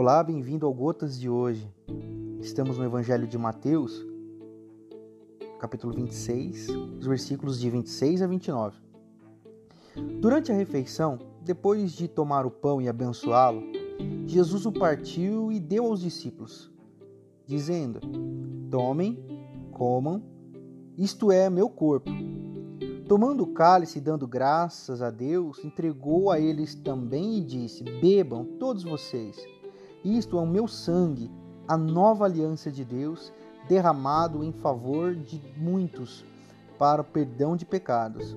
Olá, bem-vindo ao Gotas de hoje. Estamos no Evangelho de Mateus, capítulo 26, os versículos de 26 a 29. Durante a refeição, depois de tomar o pão e abençoá-lo, Jesus o partiu e deu aos discípulos, dizendo: Tomem, comam, isto é meu corpo. Tomando o cálice e dando graças a Deus, entregou a eles também e disse: Bebam todos vocês. Isto é o meu sangue, a nova aliança de Deus, derramado em favor de muitos para o perdão de pecados.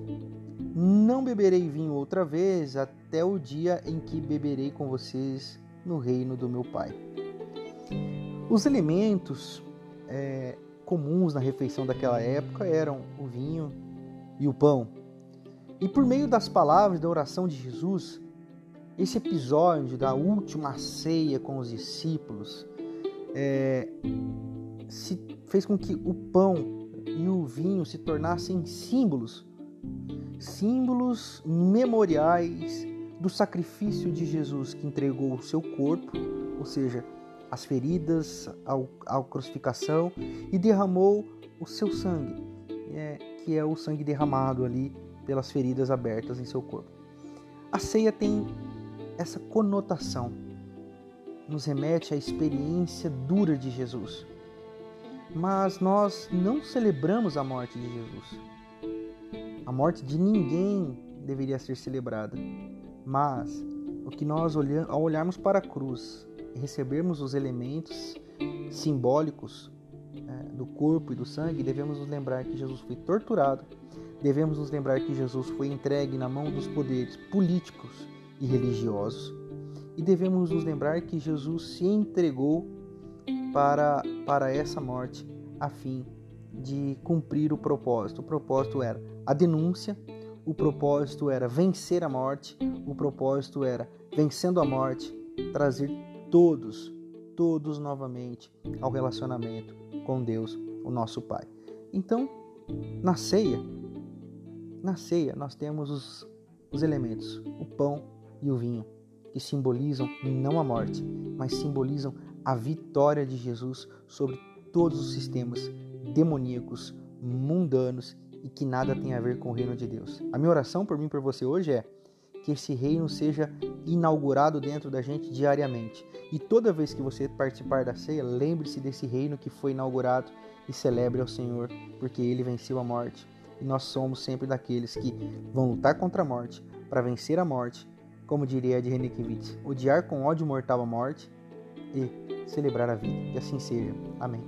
Não beberei vinho outra vez até o dia em que beberei com vocês no reino do meu Pai. Os elementos é, comuns na refeição daquela época eram o vinho e o pão. E por meio das palavras da oração de Jesus, esse episódio da última ceia com os discípulos é, se fez com que o pão e o vinho se tornassem símbolos, símbolos memoriais do sacrifício de Jesus que entregou o seu corpo, ou seja, as feridas, a, crucificação e derramou o seu sangue, é, que é o sangue derramado ali pelas feridas abertas em seu corpo. A ceia tem essa conotação, nos remete à experiência dura de Jesus. Mas nós não celebramos a morte de Jesus. A morte de ninguém deveria ser celebrada, mas o que nós olhamos, ao olharmos para a cruz e recebermos os elementos simbólicos é, do corpo e do sangue, devemos nos lembrar que Jesus foi torturado, devemos nos lembrar que Jesus foi entregue na mão dos poderes políticos e religiosos, e devemos nos lembrar que Jesus se entregou para, para essa morte, a fim de cumprir o propósito. O propósito era a denúncia, o propósito era vencer a morte, o propósito era, vencendo a morte, trazer todos, todos novamente ao relacionamento com Deus, o nosso Pai. Então, na ceia, na ceia nós temos os, os elementos, o pão e o vinho, que simbolizam não a morte, mas simbolizam a vitória de Jesus sobre todos os sistemas demoníacos, mundanos e que nada tem a ver com o reino de Deus. A minha oração por mim e por você hoje é que esse reino seja inaugurado dentro da gente diariamente. E toda vez que você participar da ceia, lembre-se desse reino que foi inaugurado e celebre ao Senhor, porque ele venceu a morte. E nós somos sempre daqueles que vão lutar contra a morte para vencer a morte, como diria Ed Renekiewicz, odiar com ódio mortal a morte e celebrar a vida. Que assim seja. Amém.